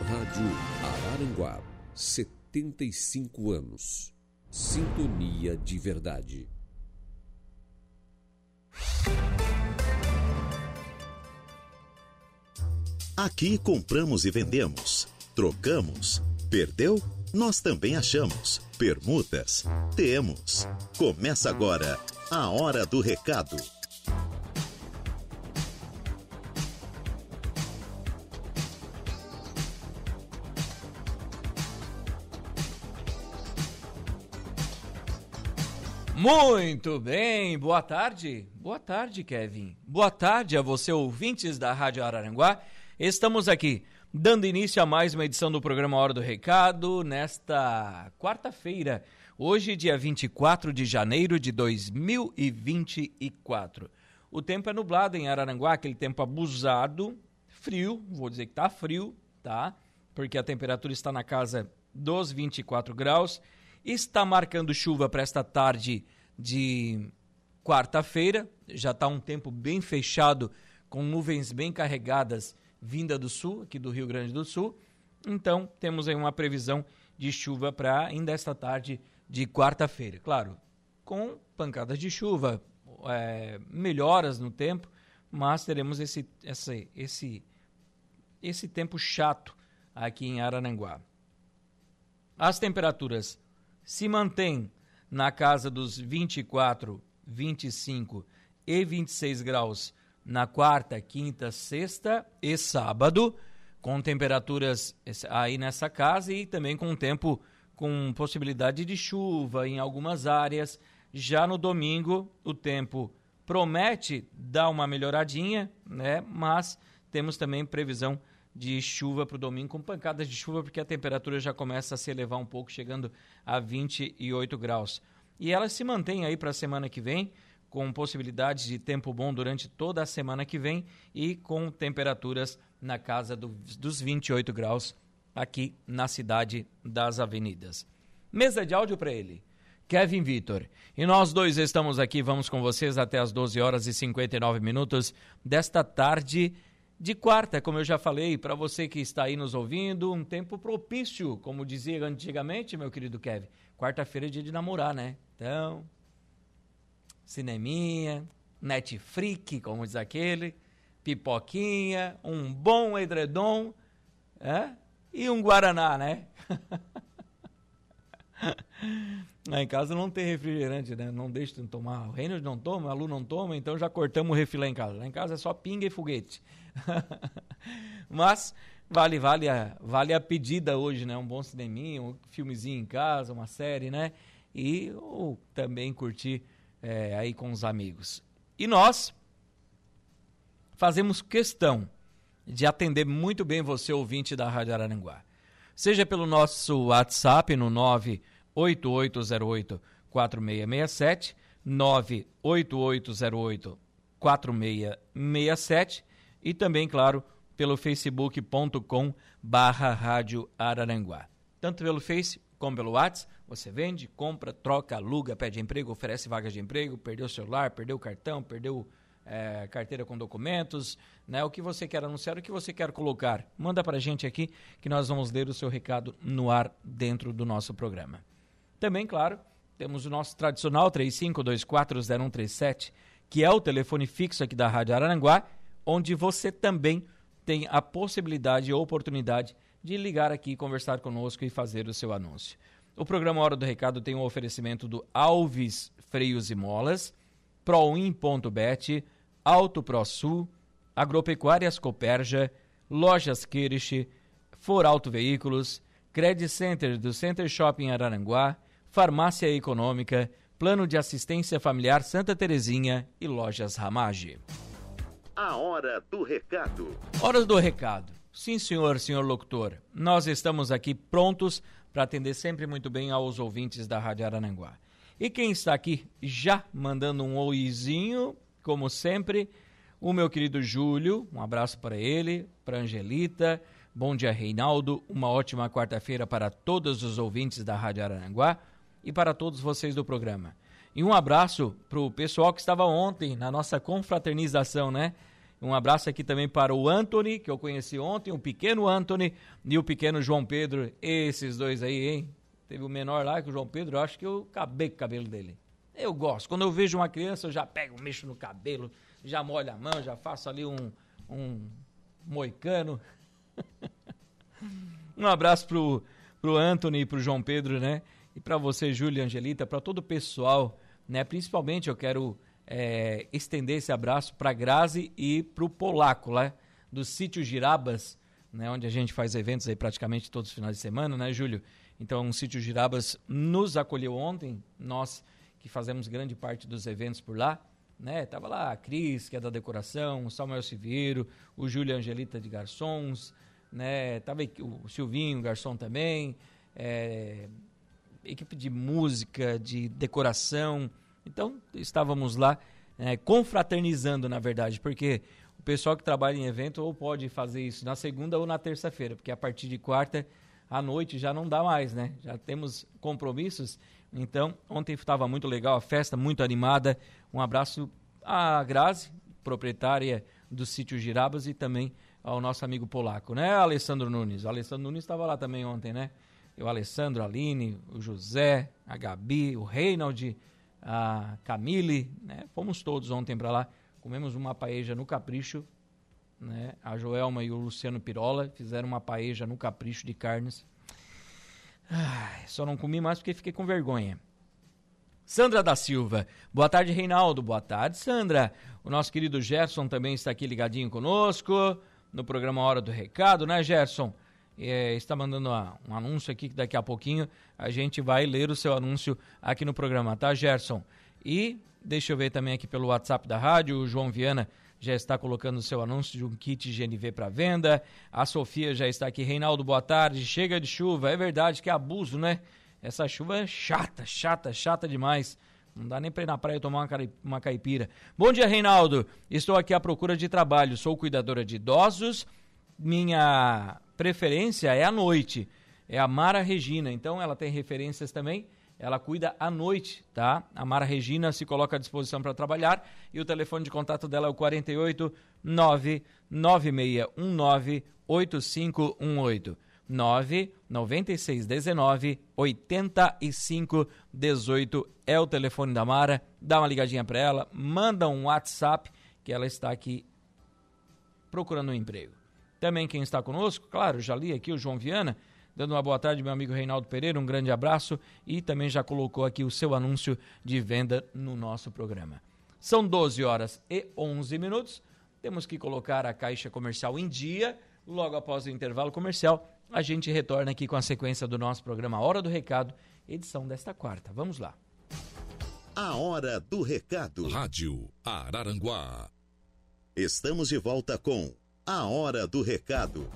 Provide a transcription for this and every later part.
Rádio Araranguá, 75 anos. Sintonia de verdade. Aqui compramos e vendemos, trocamos, perdeu? Nós também achamos. Permutas? Temos. Começa agora a Hora do Recado. Muito bem, boa tarde. Boa tarde, Kevin. Boa tarde a você, ouvintes da Rádio Araranguá. Estamos aqui dando início a mais uma edição do programa Hora do Recado nesta quarta-feira, hoje, dia 24 de janeiro de 2024. O tempo é nublado em Araranguá, aquele tempo abusado, frio, vou dizer que tá frio, tá? Porque a temperatura está na casa dos 24 graus está marcando chuva para esta tarde de quarta-feira. Já está um tempo bem fechado, com nuvens bem carregadas vinda do sul, aqui do Rio Grande do Sul. Então, temos aí uma previsão de chuva para ainda esta tarde de quarta-feira. Claro, com pancadas de chuva, é, melhoras no tempo, mas teremos esse, esse, esse, esse tempo chato aqui em Arananguá. As temperaturas se mantém na casa dos 24, 25 e 26 graus na quarta, quinta, sexta e sábado, com temperaturas aí nessa casa e também com tempo com possibilidade de chuva em algumas áreas. Já no domingo, o tempo promete dar uma melhoradinha, né? Mas temos também previsão de chuva para o domingo, com pancadas de chuva, porque a temperatura já começa a se elevar um pouco, chegando a 28 graus. E ela se mantém aí para a semana que vem, com possibilidades de tempo bom durante toda a semana que vem e com temperaturas na casa do, dos 28 graus aqui na cidade das avenidas. Mesa de áudio para ele. Kevin Vitor. E nós dois estamos aqui, vamos com vocês até as 12 horas e 59 minutos desta tarde de quarta, como eu já falei, para você que está aí nos ouvindo, um tempo propício, como dizia antigamente, meu querido Kevin. Quarta-feira é dia de namorar, né? Então, cineminha, Netflix, como diz aquele, pipoquinha, um bom edredom é? e um guaraná, né? Lá em casa não tem refrigerante, né? Não deixa de tomar. O Reino não toma, a Lu não toma, então já cortamos o refri lá em casa. Lá em casa é só pinga e foguete. Mas vale, vale, a, vale a pedida hoje, né? Um bom cineminha, um filmezinho em casa, uma série, né? E ou também curtir é, aí com os amigos. E nós fazemos questão de atender muito bem você, ouvinte da Rádio Araranguá. Seja pelo nosso WhatsApp no 98808 4667, 98808 4667 e também, claro, pelo facebook.com barra Rádio Araranguá. Tanto pelo Face como pelo WhatsApp, você vende, compra, troca, aluga, pede emprego, oferece vagas de emprego, perdeu o celular, perdeu o cartão, perdeu é, carteira com documentos, né? O que você quer anunciar, o que você quer colocar, manda para a gente aqui que nós vamos ler o seu recado no ar dentro do nosso programa. Também, claro, temos o nosso tradicional 35240137, que é o telefone fixo aqui da Rádio Araranguá, onde você também tem a possibilidade e oportunidade de ligar aqui, conversar conosco e fazer o seu anúncio. O programa Hora do Recado tem um oferecimento do Alves Freios e Molas, Proin.bet, Auto ProSul, Agropecuárias Coperja, Lojas Kirsch, For Auto Veículos, Credit Center do Center Shopping Araranguá, Farmácia Econômica, Plano de Assistência Familiar Santa Terezinha e Lojas Ramage. A hora do recado. Hora do recado. Sim, senhor, senhor locutor. Nós estamos aqui prontos para atender sempre muito bem aos ouvintes da Rádio Arananguá. E quem está aqui já mandando um oizinho, como sempre, o meu querido Júlio, um abraço para ele, para Angelita, bom dia Reinaldo, uma ótima quarta-feira para todos os ouvintes da Rádio Arananguá e para todos vocês do programa. E um abraço para o pessoal que estava ontem na nossa confraternização, né? Um abraço aqui também para o Anthony, que eu conheci ontem, o pequeno Anthony e o pequeno João Pedro. Esses dois aí, hein? Teve o menor lá, que o João Pedro, eu acho que eu acabei com o cabelo dele. Eu gosto. Quando eu vejo uma criança, eu já pego, mexo no cabelo, já molho a mão, já faço ali um, um moicano. um abraço pro, pro Anthony e pro João Pedro, né? E para você, Júlia Angelita, para todo o pessoal, né? Principalmente eu quero é, estender esse abraço para Grazi e para o Polaco, lá do sítio Girabas, né? Onde a gente faz eventos aí praticamente todos os finais de semana, né, Júlio? Então, o Sítio Girabas nos acolheu ontem, nós que fazemos grande parte dos eventos por lá, né? Tava lá a Cris, que é da decoração, o Samuel Siveiro, o Júlio Angelita de garçons, né? Tava o Silvinho, garçom também, é, equipe de música, de decoração. Então, estávamos lá é, confraternizando, na verdade, porque o pessoal que trabalha em evento ou pode fazer isso na segunda ou na terça-feira, porque a partir de quarta à noite já não dá mais, né? Já temos compromissos. Então, ontem estava muito legal, a festa muito animada. Um abraço à Grazi, proprietária do sítio Girabas, e também ao nosso amigo polaco, né, Alessandro Nunes? O Alessandro Nunes estava lá também ontem, né? O Alessandro, a Aline, o José, a Gabi, o Reinald, a Camille, né? Fomos todos ontem para lá. Comemos uma paeja no Capricho, né? A Joelma e o Luciano Pirola fizeram uma paeja no capricho de carnes. Ai, só não comi mais porque fiquei com vergonha. Sandra da Silva. Boa tarde, Reinaldo. Boa tarde, Sandra. O nosso querido Gerson também está aqui ligadinho conosco no programa Hora do Recado, né, Gerson? É, está mandando uma, um anúncio aqui que daqui a pouquinho a gente vai ler o seu anúncio aqui no programa, tá, Gerson? E deixa eu ver também aqui pelo WhatsApp da rádio, o João Viana já está colocando o seu anúncio de um kit GNV para venda. A Sofia já está aqui. Reinaldo, boa tarde. Chega de chuva. É verdade que é abuso, né? Essa chuva é chata, chata, chata demais. Não dá nem para ir na praia tomar uma caipira. Bom dia, Reinaldo. Estou aqui à procura de trabalho. Sou cuidadora de idosos. Minha preferência é à noite. É a Mara Regina. Então, ela tem referências também ela cuida à noite, tá? A Mara Regina se coloca à disposição para trabalhar e o telefone de contato dela é o 48 99619 8518. 99619 8518 é o telefone da Mara. Dá uma ligadinha para ela, manda um WhatsApp que ela está aqui procurando um emprego. Também quem está conosco, claro, já li aqui o João Viana, dando uma boa tarde, meu amigo Reinaldo Pereira, um grande abraço e também já colocou aqui o seu anúncio de venda no nosso programa. São 12 horas e 11 minutos. Temos que colocar a caixa comercial em dia. Logo após o intervalo comercial, a gente retorna aqui com a sequência do nosso programa Hora do Recado, edição desta quarta. Vamos lá. A Hora do Recado. Rádio Araranguá. Estamos de volta com A Hora do Recado.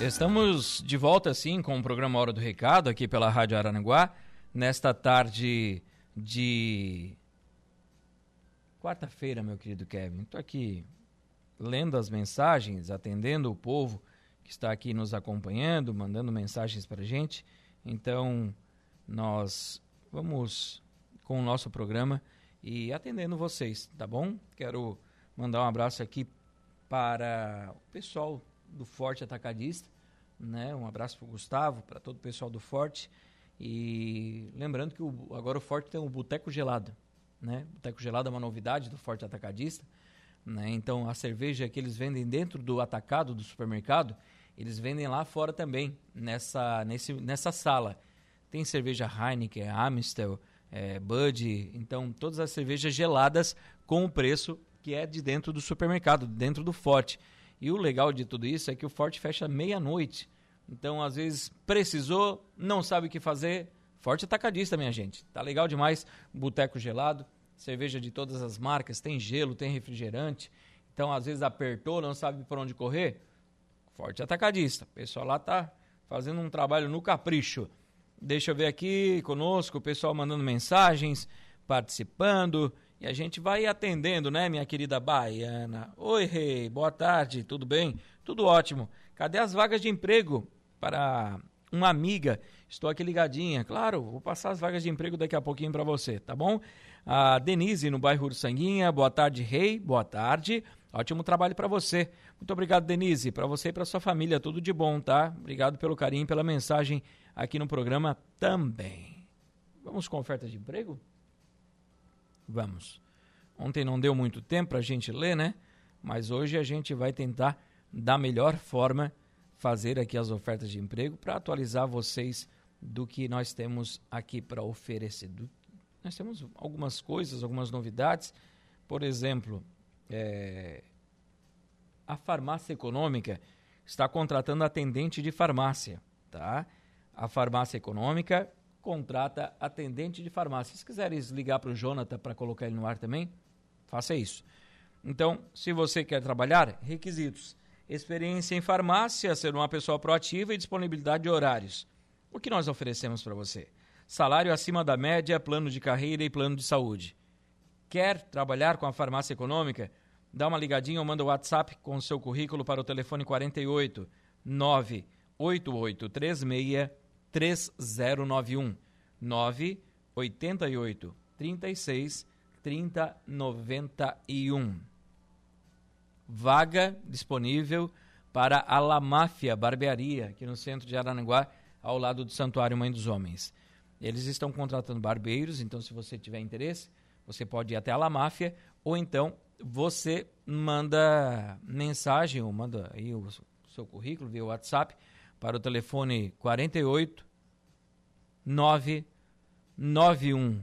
Estamos de volta, sim, com o programa Hora do Recado, aqui pela Rádio Aranaguá, nesta tarde de quarta-feira, meu querido Kevin. Estou aqui lendo as mensagens, atendendo o povo que está aqui nos acompanhando, mandando mensagens para a gente. Então, nós vamos com o nosso programa e atendendo vocês, tá bom? Quero mandar um abraço aqui para o pessoal do Forte Atacadista, né? Um abraço para o Gustavo, para todo o pessoal do Forte. E lembrando que o, agora o Forte tem o Boteco Gelado. Né? Boteco Gelado é uma novidade do Forte Atacadista. Né? Então a cerveja que eles vendem dentro do atacado do supermercado, eles vendem lá fora também, nessa, nesse, nessa sala. Tem cerveja Heineken, Amstel, é, Bud, então todas as cervejas geladas com o preço que é de dentro do supermercado, dentro do Forte. E o legal de tudo isso é que o Forte fecha meia-noite. Então, às vezes, precisou, não sabe o que fazer. Forte atacadista, minha gente. Tá legal demais. Boteco gelado, cerveja de todas as marcas, tem gelo, tem refrigerante. Então, às vezes, apertou, não sabe por onde correr. Forte atacadista. O pessoal lá tá fazendo um trabalho no capricho. Deixa eu ver aqui conosco, o pessoal mandando mensagens, participando. E a gente vai atendendo, né, minha querida Baiana? Oi, rei, boa tarde, tudo bem? Tudo ótimo. Cadê as vagas de emprego para uma amiga? Estou aqui ligadinha. Claro, vou passar as vagas de emprego daqui a pouquinho para você, tá bom? A Denise, no bairro Sanguinha. Boa tarde, rei. Boa tarde. Ótimo trabalho para você. Muito obrigado, Denise. Para você e para sua família, tudo de bom, tá? Obrigado pelo carinho, pela mensagem aqui no programa também. Vamos com oferta de emprego? Vamos. Ontem não deu muito tempo para a gente ler, né? Mas hoje a gente vai tentar, da melhor forma, fazer aqui as ofertas de emprego para atualizar vocês do que nós temos aqui para oferecer. Do... Nós temos algumas coisas, algumas novidades. Por exemplo, é... a farmácia econômica está contratando atendente de farmácia, tá? A farmácia econômica contrata atendente de farmácia. Se quiserem ligar para o Jonathan para colocar ele no ar também, faça isso. Então, se você quer trabalhar, requisitos: experiência em farmácia, ser uma pessoa proativa e disponibilidade de horários. O que nós oferecemos para você? Salário acima da média, plano de carreira e plano de saúde. Quer trabalhar com a farmácia econômica? Dá uma ligadinha ou manda o WhatsApp com o seu currículo para o telefone 48 98836 3091 988 36 3091. Vaga disponível para a La Máfia Barbearia, aqui no centro de Arananguá, ao lado do Santuário Mãe dos Homens. Eles estão contratando barbeiros, então se você tiver interesse, você pode ir até a La Máfia, ou então você manda mensagem, ou manda aí o seu currículo via WhatsApp para o telefone 48 991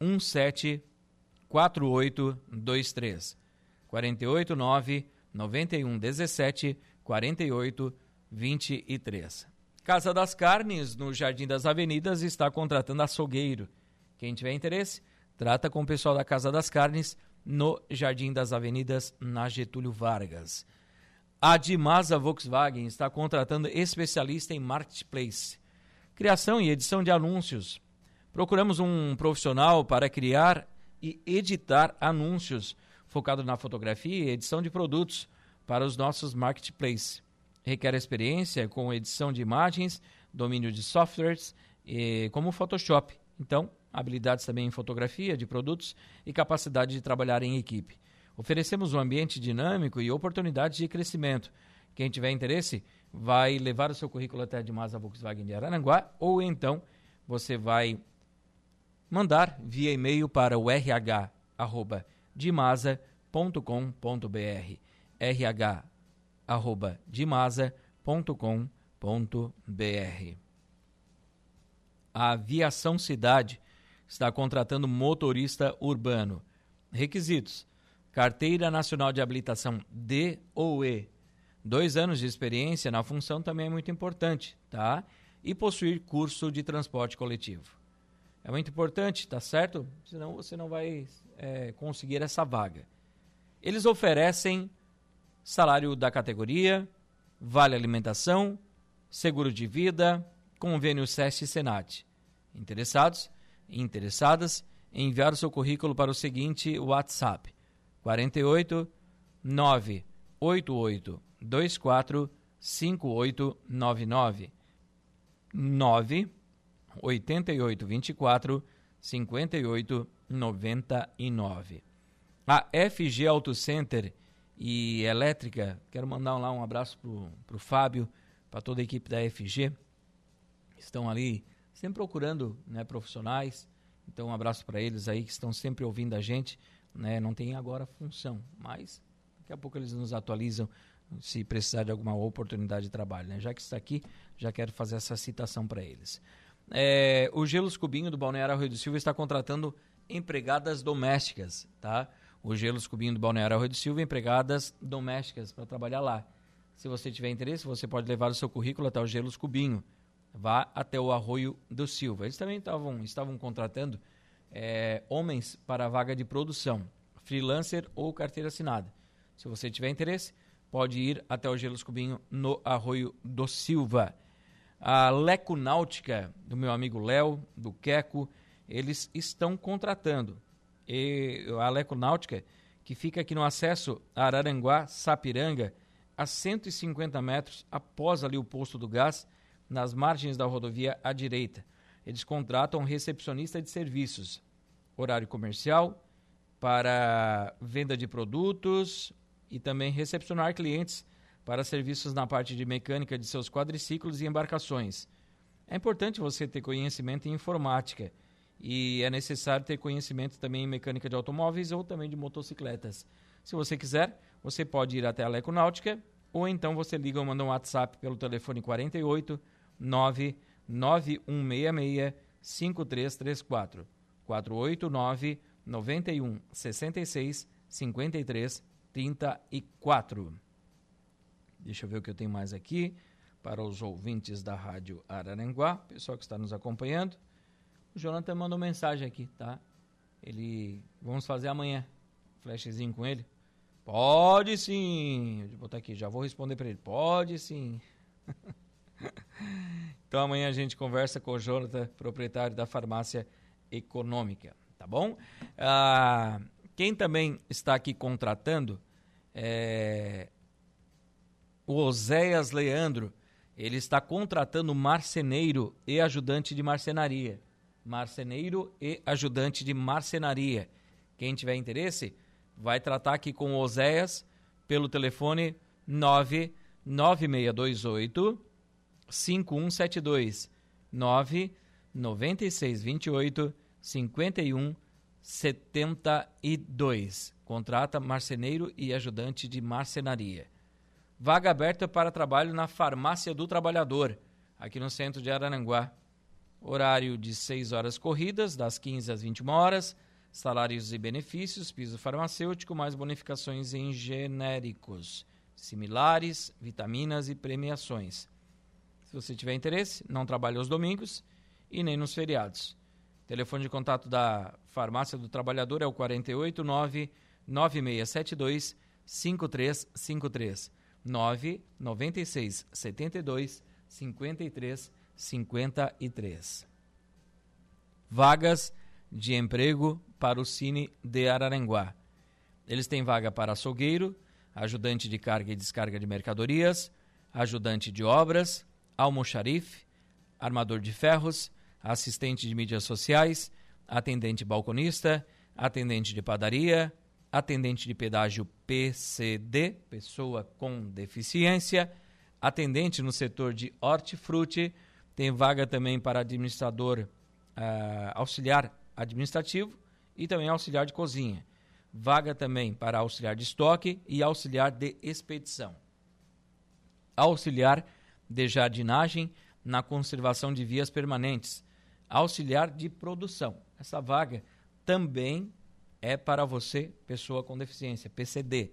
17 4823. 48 9 91 17 48 23. Casa das Carnes, no Jardim das Avenidas, está contratando açougueiro. Quem tiver interesse, trata com o pessoal da Casa das Carnes, no Jardim das Avenidas, na Getúlio Vargas. A Dimasa Volkswagen está contratando especialista em marketplace criação e edição de anúncios. Procuramos um profissional para criar e editar anúncios focado na fotografia e edição de produtos para os nossos marketplaces. Requer experiência com edição de imagens, domínio de softwares, e, como Photoshop. Então, habilidades também em fotografia de produtos e capacidade de trabalhar em equipe. Oferecemos um ambiente dinâmico e oportunidades de crescimento. Quem tiver interesse, vai levar o seu currículo até a Dimasa Volkswagen de Araranguá ou então você vai mandar via e-mail para o rh@dimasa.com.br rh@dimasa.com.br A Aviação Cidade está contratando motorista urbano. Requisitos: Carteira Nacional de Habilitação D ou E Dois anos de experiência na função também é muito importante, tá? E possuir curso de transporte coletivo. É muito importante, tá certo? Senão você não vai é, conseguir essa vaga. Eles oferecem salário da categoria, vale alimentação, seguro de vida, convênio SESC e Senat. Interessados? Interessadas? Enviar o seu currículo para o seguinte WhatsApp: 48 988 24 5899 9 88 24 58 99. A FG Auto Center e Elétrica, quero mandar lá um abraço para o Fábio, para toda a equipe da FG. Estão ali sempre procurando né, profissionais. Então, um abraço para eles aí que estão sempre ouvindo a gente. Né? Não tem agora função, mas daqui a pouco eles nos atualizam se precisar de alguma oportunidade de trabalho. Né? Já que está aqui, já quero fazer essa citação para eles. É, o Gelos Cubinho do Balneário Arroio do Silva está contratando empregadas domésticas, tá? O Gelos Cubinho do Balneário Arroio do Silva, empregadas domésticas para trabalhar lá. Se você tiver interesse, você pode levar o seu currículo até o Gelos Cubinho. Vá até o Arroio do Silva. Eles também tavam, estavam contratando é, homens para a vaga de produção, freelancer ou carteira assinada. Se você tiver interesse, pode ir até o Gelos Cubinho no Arroio do Silva. A Leco Náutica, do meu amigo Léo, do Queco, eles estão contratando. E a Leco Náutica, que fica aqui no acesso a Araranguá, Sapiranga, a 150 metros após ali o posto do gás, nas margens da rodovia à direita. Eles contratam recepcionista de serviços, horário comercial, para venda de produtos e também recepcionar clientes para serviços na parte de mecânica de seus quadriciclos e embarcações. É importante você ter conhecimento em informática e é necessário ter conhecimento também em mecânica de automóveis ou também de motocicletas. Se você quiser, você pode ir até a Leco Náutica ou então você liga ou manda um WhatsApp pelo telefone 48 99166 5334 489 91 66 53 34. Deixa eu ver o que eu tenho mais aqui para os ouvintes da Rádio Araranguá, pessoal que está nos acompanhando. O Jonathan mandou mensagem aqui, tá? Ele. Vamos fazer amanhã. Flashzinho com ele. Pode sim. Vou botar aqui, já vou responder para ele. Pode sim. então amanhã a gente conversa com o Jonathan, proprietário da farmácia econômica, tá bom? Ah, quem também está aqui contratando é o Oséias Leandro. Ele está contratando marceneiro e ajudante de marcenaria. Marceneiro e ajudante de marcenaria. Quem tiver interesse, vai tratar aqui com o Oséias pelo telefone 99628 5172 99628 5172. Contrata marceneiro e ajudante de marcenaria. Vaga aberta para trabalho na Farmácia do Trabalhador, aqui no centro de Arananguá. Horário de 6 horas corridas, das 15 às 21 horas. Salários e benefícios, piso farmacêutico, mais bonificações em genéricos, similares, vitaminas e premiações. Se você tiver interesse, não trabalhe aos domingos e nem nos feriados. Telefone de contato da Farmácia do Trabalhador é o 489 9672 5353 996 72 53 53. Vagas de emprego para o Cine de Araranguá. Eles têm vaga para açougueiro, ajudante de carga e descarga de mercadorias, ajudante de obras, almoxarife, armador de ferros, assistente de mídias sociais, atendente balconista, atendente de padaria, atendente de pedágio PCD, pessoa com deficiência, atendente no setor de hortifruti, tem vaga também para administrador uh, auxiliar administrativo e também auxiliar de cozinha. Vaga também para auxiliar de estoque e auxiliar de expedição. Auxiliar de jardinagem na conservação de vias permanentes. Auxiliar de produção. Essa vaga também é para você, pessoa com deficiência, PCD.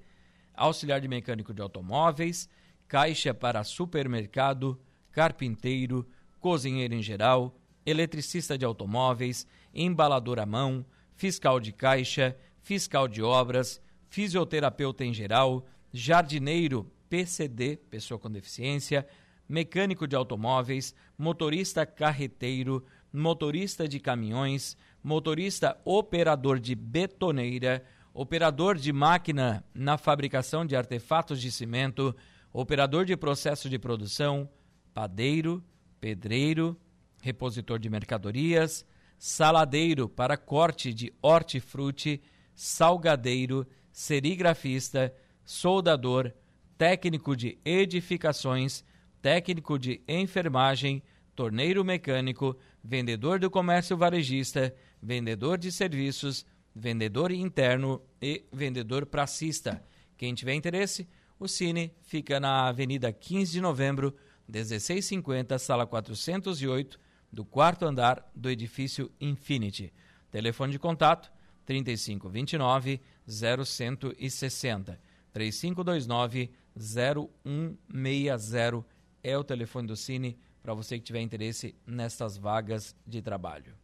Auxiliar de mecânico de automóveis, caixa para supermercado, carpinteiro, cozinheiro em geral, eletricista de automóveis, embalador à mão, fiscal de caixa, fiscal de obras, fisioterapeuta em geral, jardineiro, PCD, pessoa com deficiência, mecânico de automóveis, motorista carreteiro, motorista de caminhões, motorista operador de betoneira, operador de máquina na fabricação de artefatos de cimento, operador de processo de produção, padeiro, pedreiro, repositor de mercadorias, saladeiro para corte de hortifruti, salgadeiro, serigrafista, soldador, técnico de edificações, técnico de enfermagem, torneiro mecânico, vendedor do comércio varejista, vendedor de serviços, vendedor interno e vendedor pracista. Quem tiver interesse, o Cine fica na Avenida 15 de Novembro, 1650, sala 408, do quarto andar do edifício Infinity. Telefone de contato 3529 0160 3529 0160 é o telefone do Cine para você que tiver interesse nestas vagas de trabalho.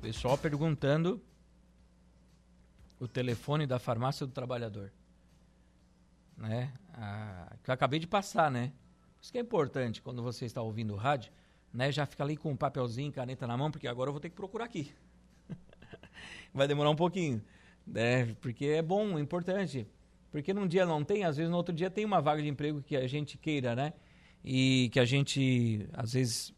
Pessoal perguntando o telefone da farmácia do trabalhador. Né? ah, que eu acabei de passar, né? Isso que é importante quando você está ouvindo o rádio, né? Já fica ali com um papelzinho, caneta na mão, porque agora eu vou ter que procurar aqui. Vai demorar um pouquinho, né? Porque é bom, é importante. Porque num dia não tem, às vezes no outro dia tem uma vaga de emprego que a gente queira, né? E que a gente, às vezes,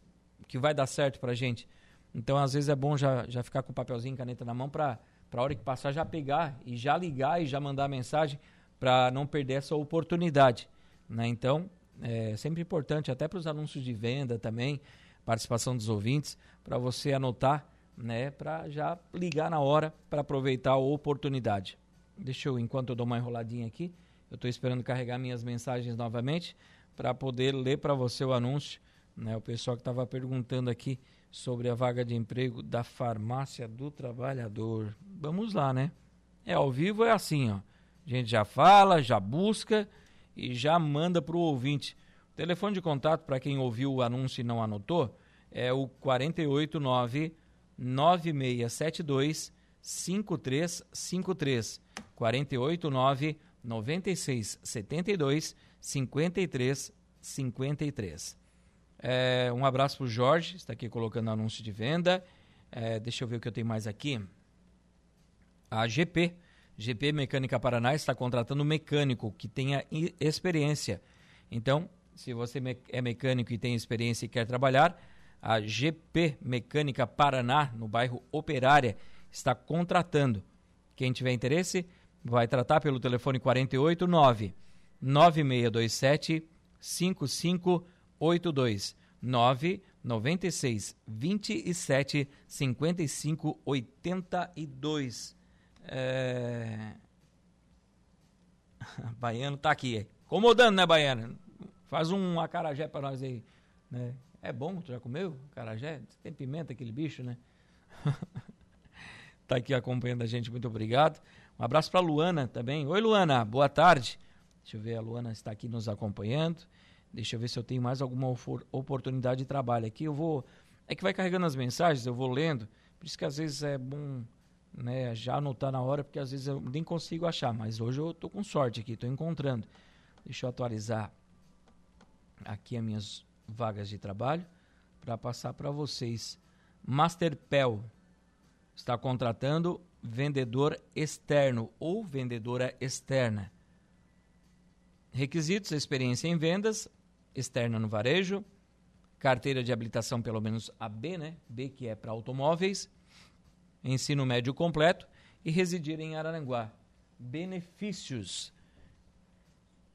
que vai dar certo pra gente. Então, às vezes é bom já, já ficar com o papelzinho, caneta na mão para a hora que passar já pegar e já ligar e já mandar mensagem para não perder essa oportunidade. Né? Então, é sempre importante, até para os anúncios de venda também, participação dos ouvintes, para você anotar, né, para já ligar na hora para aproveitar a oportunidade. Deixa eu, enquanto eu dou uma enroladinha aqui, eu estou esperando carregar minhas mensagens novamente para poder ler para você o anúncio. Né? O pessoal que estava perguntando aqui sobre a vaga de emprego da farmácia do trabalhador. Vamos lá, né? É ao vivo, é assim, ó. A gente já fala, já busca e já manda para o ouvinte. Telefone de contato, para quem ouviu o anúncio e não anotou, é o 489 9672 5353. 489 9672 5353. É, um abraço para o Jorge, está aqui colocando anúncio de venda. É, deixa eu ver o que eu tenho mais aqui. A GP, GP Mecânica Paraná, está contratando um mecânico que tenha experiência. Então, se você é mecânico e tem experiência e quer trabalhar, a GP Mecânica Paraná, no bairro Operária, está contratando. Quem tiver interesse, vai tratar pelo telefone 489 9627 55 82 9 96 27 55 82. É... Baiano tá aqui. Incomodando, né, Baiano? Faz um acarajé para nós aí. Né? É bom, tu já comeu acarajé? Tem pimenta aquele bicho, né? tá aqui acompanhando a gente, muito obrigado. Um abraço para Luana também. Oi, Luana, boa tarde. Deixa eu ver, a Luana está aqui nos acompanhando. Deixa eu ver se eu tenho mais alguma oportunidade de trabalho aqui. Eu vou. É que vai carregando as mensagens, eu vou lendo. Por isso que às vezes é bom né, já anotar na hora, porque às vezes eu nem consigo achar. Mas hoje eu estou com sorte aqui, estou encontrando. Deixa eu atualizar aqui as minhas vagas de trabalho para passar para vocês. Masterpel está contratando vendedor externo ou vendedora externa. Requisitos: experiência em vendas, externa no varejo, carteira de habilitação pelo menos a B, né? B que é para automóveis, ensino médio completo e residir em Araranguá. Benefícios: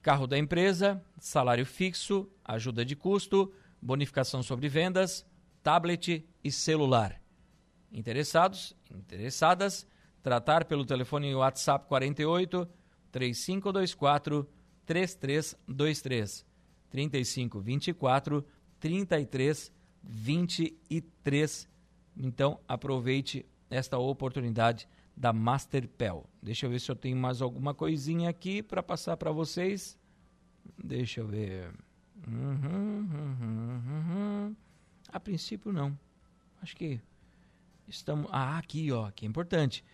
carro da empresa, salário fixo, ajuda de custo, bonificação sobre vendas, tablet e celular. Interessados, interessadas, tratar pelo telefone WhatsApp 48 3524 3323 35 24 33 23. Então aproveite esta oportunidade da Masterpel. Deixa eu ver se eu tenho mais alguma coisinha aqui para passar para vocês. Deixa eu ver. Uhum, uhum, uhum. A princípio não. Acho que estamos. Ah, aqui ó, que é importante.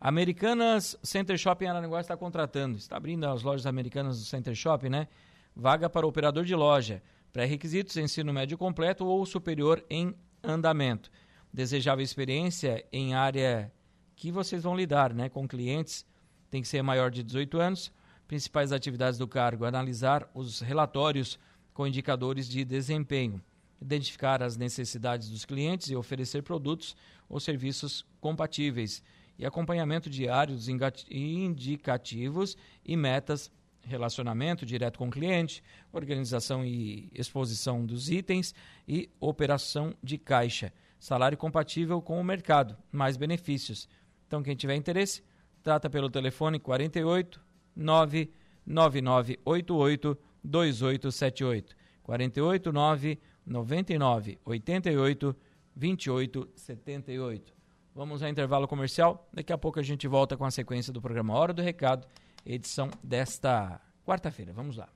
Americanas Center Shopping Aranaguá está contratando. Está abrindo as lojas americanas do Center Shopping, né? Vaga para operador de loja. Pré-requisitos: ensino médio completo ou superior em andamento. Desejável experiência em área que vocês vão lidar, né? Com clientes. Tem que ser maior de 18 anos. Principais atividades do cargo: analisar os relatórios com indicadores de desempenho, identificar as necessidades dos clientes e oferecer produtos ou serviços compatíveis e acompanhamento diário dos indicativos e metas relacionamento direto com o cliente, organização e exposição dos itens e operação de caixa. Salário compatível com o mercado, mais benefícios. Então, quem tiver interesse, trata pelo telefone 48 99988 2878. 48 999 88 2878. Vamos ao intervalo comercial. Daqui a pouco a gente volta com a sequência do programa Hora do Recado, edição desta quarta-feira. Vamos lá.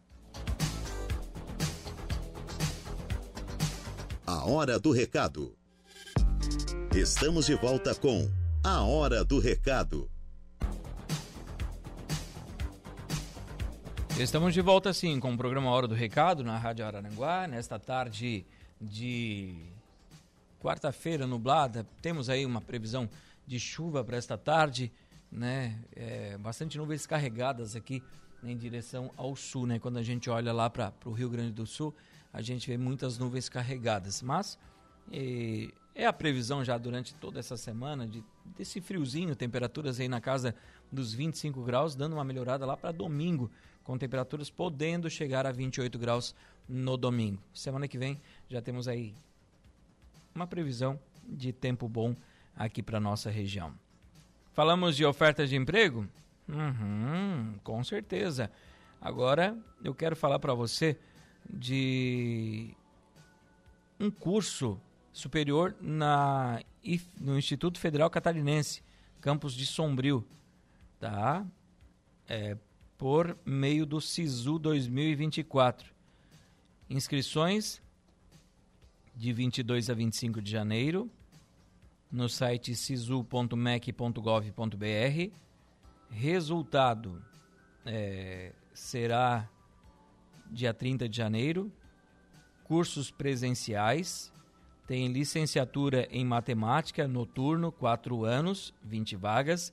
A Hora do Recado. Estamos de volta com A Hora do Recado. Estamos de volta sim com o programa Hora do Recado na Rádio Araranguá, nesta tarde de quarta-feira nublada. Temos aí uma previsão de chuva para esta tarde, né? É, bastante nuvens carregadas aqui em direção ao sul, né? Quando a gente olha lá para o Rio Grande do Sul, a gente vê muitas nuvens carregadas. Mas e, é a previsão já durante toda essa semana de, desse friozinho, temperaturas aí na casa dos 25 graus, dando uma melhorada lá para domingo com temperaturas podendo chegar a 28 graus no domingo. Semana que vem já temos aí uma previsão de tempo bom aqui para nossa região. Falamos de ofertas de emprego? Uhum, com certeza. Agora eu quero falar para você de um curso superior na, no Instituto Federal Catarinense, campus de Sombrio, tá? É, por meio do SISU 2024. Inscrições de 22 a 25 de janeiro no site sisu.mec.gov.br. Resultado é, será dia 30 de janeiro. Cursos presenciais. Tem licenciatura em matemática noturno, 4 anos, 20 vagas.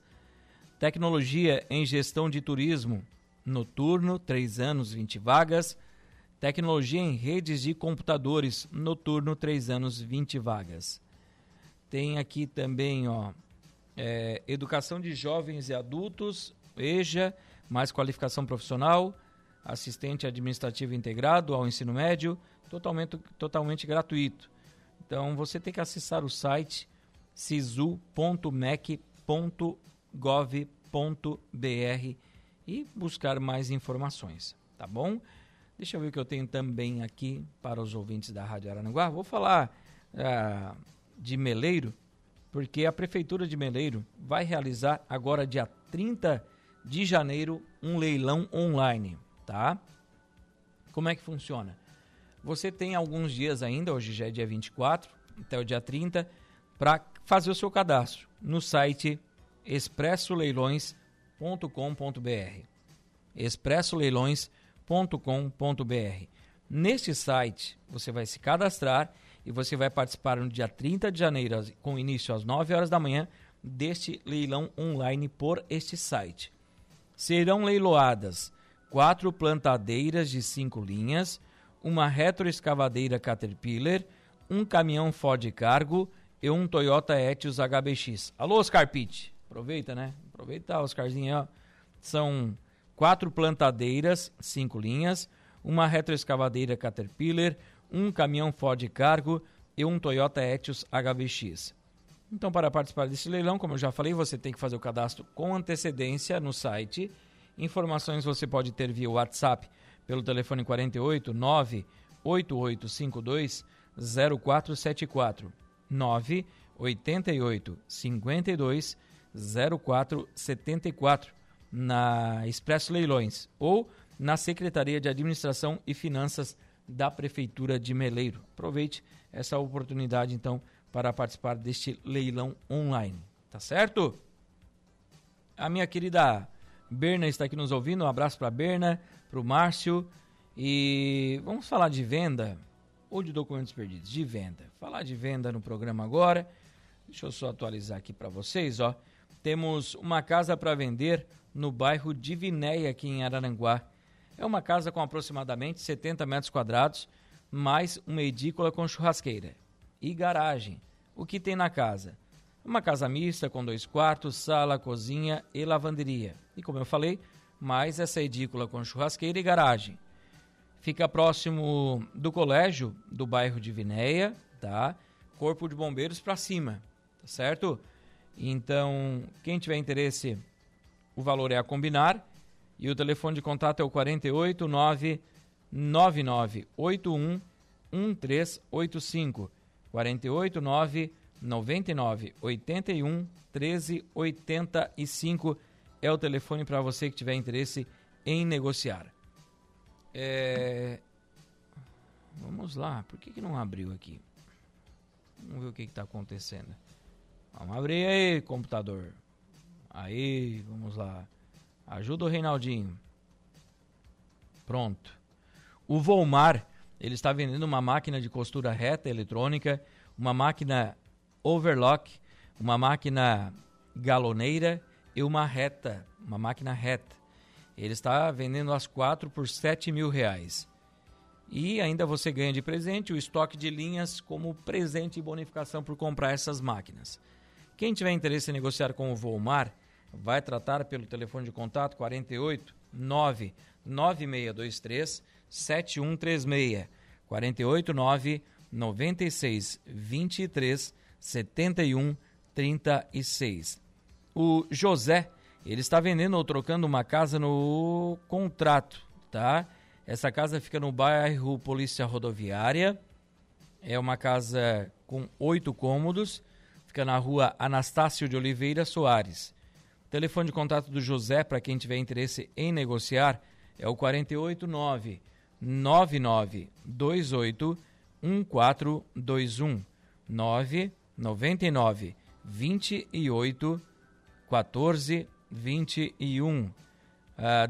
Tecnologia em gestão de turismo, noturno, 3 anos, 20 vagas. Tecnologia em redes de computadores, noturno, 3 anos, 20 vagas. Tem aqui também, ó, é, educação de jovens e adultos, EJA, mais qualificação profissional, assistente administrativo integrado ao ensino médio, totalmente, totalmente gratuito. Então você tem que acessar o site sisu.mec.gov.br e buscar mais informações, tá bom? Deixa eu ver o que eu tenho também aqui para os ouvintes da Rádio Aranaguá. Vou falar uh, de Meleiro, porque a Prefeitura de Meleiro vai realizar agora, dia 30 de janeiro, um leilão online, tá? Como é que funciona? Você tem alguns dias ainda, hoje já é dia 24, até o dia 30, para fazer o seu cadastro no site Expresso Leilões expressoleilões.com.br. expressoleilões.com.br. Neste site, você vai se cadastrar e você vai participar no dia 30 de janeiro, com início às 9 horas da manhã, deste leilão online por este site. Serão leiloadas quatro plantadeiras de cinco linhas, uma retroescavadeira Caterpillar, um caminhão Ford Cargo e um Toyota Etios HBX. Alô, Oscar Pitt. Aproveita, né? Aproveitar, Oscarzinho. São quatro plantadeiras, cinco linhas, uma retroescavadeira Caterpillar, um caminhão Ford Cargo e um Toyota Etios HBX. Então, para participar desse leilão, como eu já falei, você tem que fazer o cadastro com antecedência no site. Informações você pode ter via WhatsApp pelo telefone 48 98852 0474 988 52 0474 na Expresso Leilões ou na Secretaria de Administração e Finanças da Prefeitura de Meleiro. Aproveite essa oportunidade então para participar deste leilão online, tá certo? A minha querida Berna está aqui nos ouvindo. Um abraço para Berna, para o Márcio. E vamos falar de venda ou de documentos perdidos? De venda. Falar de venda no programa agora. Deixa eu só atualizar aqui para vocês, ó temos uma casa para vender no bairro Divinéia, aqui em Araranguá. É uma casa com aproximadamente 70 metros quadrados, mais uma edícula com churrasqueira e garagem. O que tem na casa? Uma casa mista com dois quartos, sala, cozinha e lavanderia. E como eu falei, mais essa edícula com churrasqueira e garagem. Fica próximo do colégio do bairro de Vinéia, tá? Corpo de Bombeiros para cima, tá certo? Então, quem tiver interesse, o valor é a combinar. E o telefone de contato é o 48 99981 1385. 48 99 81 13 85 é o telefone para você que tiver interesse em negociar. É... Vamos lá, por que, que não abriu aqui? Vamos ver o que está acontecendo. Vamos abrir aí, computador. Aí, vamos lá. Ajuda o Reinaldinho. Pronto. O Volmar, ele está vendendo uma máquina de costura reta eletrônica, uma máquina overlock, uma máquina galoneira e uma reta, uma máquina reta. Ele está vendendo as quatro por sete mil reais. E ainda você ganha de presente o estoque de linhas como presente e bonificação por comprar essas máquinas. Quem tiver interesse em negociar com o Volmar, vai tratar pelo telefone de contato 48 9 9623 7136 48 9 96 23 71 36. O José, ele está vendendo ou trocando uma casa no contrato, tá? Essa casa fica no bairro Polícia Rodoviária. É uma casa com oito cômodos. Fica na rua Anastácio de Oliveira Soares. O telefone de contato do José, para quem tiver interesse em negociar, é o 489 9928 1421 999 28 14 21. Uh,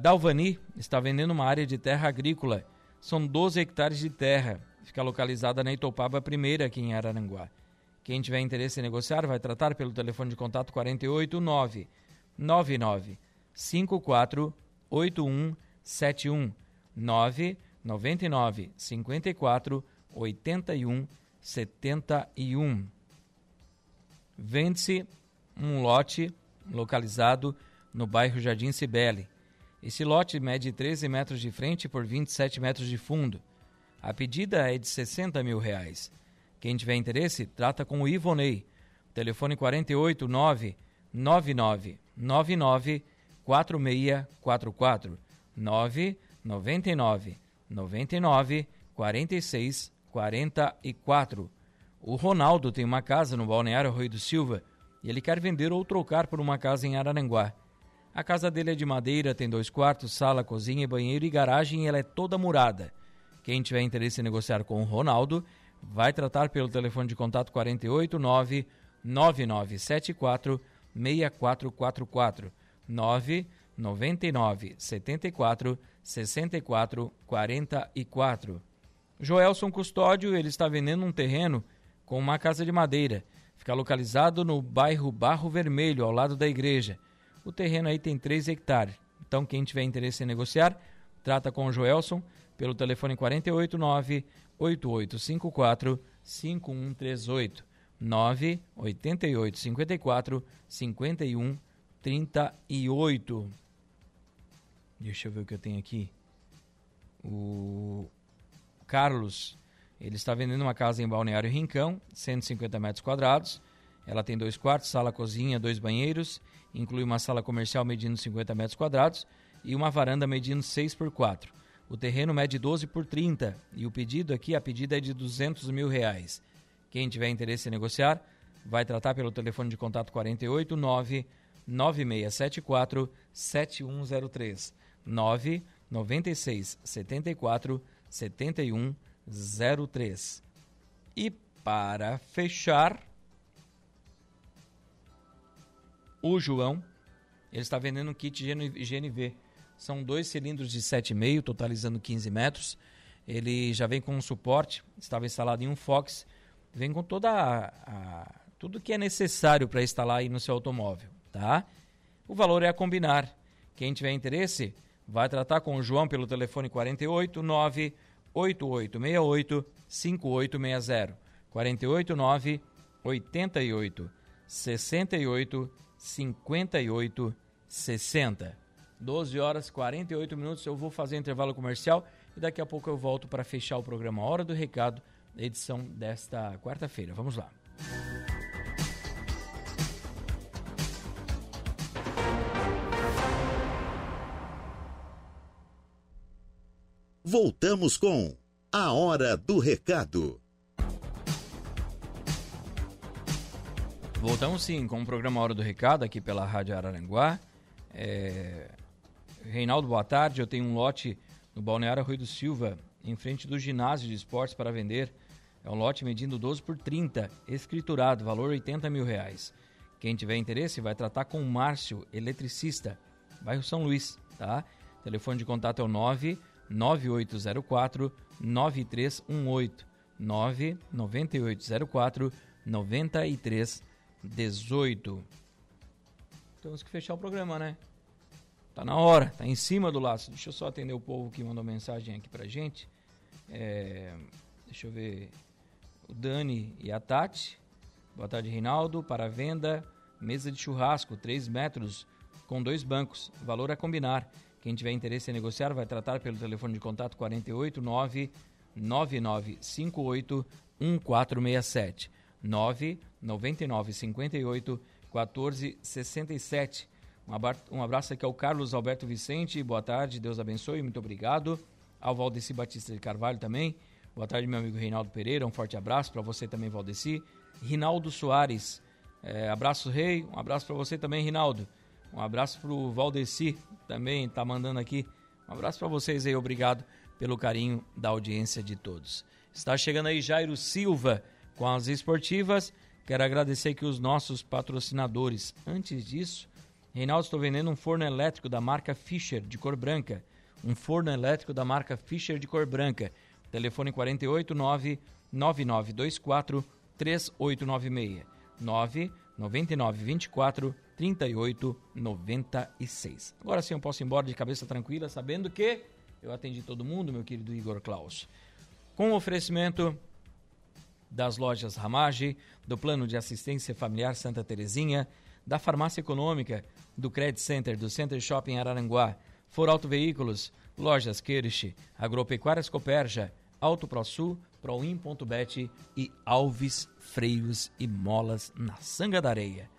Dalvani está vendendo uma área de terra agrícola. São 12 hectares de terra. Fica localizada na Itopaba Primeira, aqui em Araranguá. Quem tiver interesse em negociar, vai tratar pelo telefone de contato 489 99 54 8171 9 99 54 81 71. Vende-se um lote localizado no bairro Jardim Cibele. Esse lote mede 13 metros de frente por 27 metros de fundo. A pedida é de 60 mil reais. Quem tiver interesse, trata com o Ivonei. Telefone 489 99 99 4644 999 99 46 44. O Ronaldo tem uma casa no Balneário Rui do Silva e ele quer vender ou trocar por uma casa em Araranguá. A casa dele é de madeira, tem dois quartos, sala, cozinha, banheiro e garagem e ela é toda murada. Quem tiver interesse em negociar com o Ronaldo, vai tratar pelo telefone de contato 489 9974 6444 999 74 64 44. Joelson Custódio, ele está vendendo um terreno com uma casa de madeira. Fica localizado no bairro Barro Vermelho, ao lado da igreja. O terreno aí tem 3 hectares. Então, quem tiver interesse em negociar, trata com o Joelson pelo telefone 489 8854 5138 988 54 51 38. Deixa eu ver o que eu tenho aqui. O Carlos, ele está vendendo uma casa em Balneário Rincão, 150 metros quadrados. Ela tem dois quartos, sala, cozinha, dois banheiros, inclui uma sala comercial medindo 50 metros quadrados e uma varanda medindo 6 por 4. O terreno mede 12 por 30 e o pedido aqui, a pedida é de 200 mil reais. Quem tiver interesse em negociar, vai tratar pelo telefone de contato 48 9 9674 7103 9 96 74 7103. E para fechar, o João, ele está vendendo um kit GNV. São dois cilindros de 7,5, totalizando 15 metros. Ele já vem com um suporte, estava instalado em um Fox, vem com toda a, a tudo que é necessário para instalar aí no seu automóvel, tá? O valor é a combinar. Quem tiver interesse, vai tratar com o João pelo telefone 48 9 8868 5860. 48 9 88 68 58 60. 12 horas 48 minutos. Eu vou fazer intervalo comercial e daqui a pouco eu volto para fechar o programa Hora do Recado, edição desta quarta-feira. Vamos lá. Voltamos com A Hora do Recado. Voltamos sim com o programa Hora do Recado aqui pela Rádio Araranguá. É... Reinaldo, boa tarde. Eu tenho um lote no Balneário Rui do Silva, em frente do ginásio de esportes para vender. É um lote medindo 12 por 30, escriturado, valor 80 mil reais. Quem tiver interesse vai tratar com o Márcio, eletricista, bairro São Luís, tá? telefone de contato é o 9 9804 9318 99804 9318. Temos que fechar o programa, né? Tá na hora, tá em cima do laço. Deixa eu só atender o povo que mandou mensagem aqui pra gente. É, deixa eu ver. O Dani e a Tati. Boa tarde, Reinaldo. Para venda, mesa de churrasco, 3 metros, com dois bancos. Valor a combinar. Quem tiver interesse em negociar vai tratar pelo telefone de contato 489 9958 1467 999 58 1467. Um abraço aqui ao Carlos Alberto Vicente, boa tarde, Deus abençoe, muito obrigado. Ao Valdeci Batista de Carvalho também, boa tarde, meu amigo Reinaldo Pereira, um forte abraço para você também, Valdeci. Rinaldo Soares, é, abraço, Rei, um abraço para você também, Rinaldo. Um abraço para o Valdeci, também está mandando aqui. Um abraço para vocês aí, obrigado pelo carinho da audiência de todos. Está chegando aí Jairo Silva com as esportivas. Quero agradecer aqui os nossos patrocinadores. Antes disso, Reinaldo, estou vendendo um forno elétrico da marca Fischer, de cor branca. Um forno elétrico da marca Fischer, de cor branca. Telefone 489 9924 3896 999 24 3896. Agora sim eu posso ir embora de cabeça tranquila, sabendo que eu atendi todo mundo, meu querido Igor Klaus. Com o oferecimento das lojas Ramage, do Plano de Assistência Familiar Santa Terezinha, da Farmácia Econômica, do Credit Center, do Center Shopping Araranguá, For Auto Veículos, Lojas Kirsch, Agropecuárias Coperja, Auto ProSul, Proin.bet e Alves Freios e Molas na Sanga da Areia.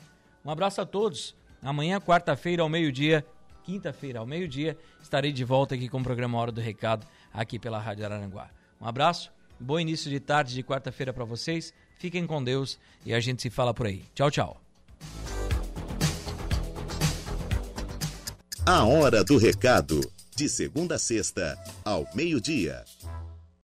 Um abraço a todos. Amanhã, quarta-feira, ao meio-dia, quinta-feira, ao meio-dia, estarei de volta aqui com o programa Hora do Recado, aqui pela Rádio Araranguá. Um abraço, bom início de tarde de quarta-feira para vocês. Fiquem com Deus e a gente se fala por aí. Tchau, tchau. A Hora do Recado, de segunda a sexta, ao meio-dia.